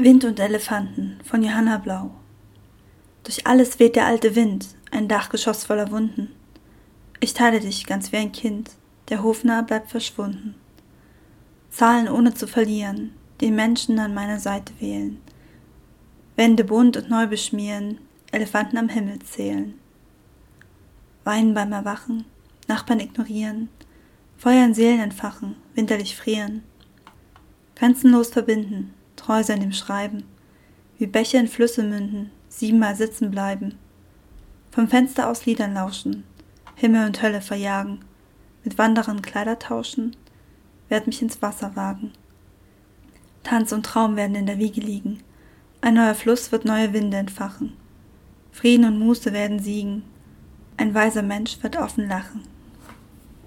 Wind und Elefanten von Johanna Blau Durch alles weht der alte Wind, ein Dachgeschoss voller Wunden. Ich teile dich ganz wie ein Kind, der Hofnarr bleibt verschwunden. Zahlen ohne zu verlieren, den Menschen an meiner Seite wählen. Wände bunt und neu beschmieren, Elefanten am Himmel zählen. Weinen beim Erwachen, Nachbarn ignorieren, Feuer in Seelen entfachen, winterlich frieren. Grenzenlos verbinden, treu sein dem Schreiben, wie Bäche in Flüsse münden, siebenmal sitzen bleiben. Vom Fenster aus Liedern lauschen, Himmel und Hölle verjagen, mit Wanderern Kleider tauschen, werd mich ins Wasser wagen. Tanz und Traum werden in der Wiege liegen, ein neuer Fluss wird neue Winde entfachen. Frieden und Muße werden siegen, ein weiser Mensch wird offen lachen.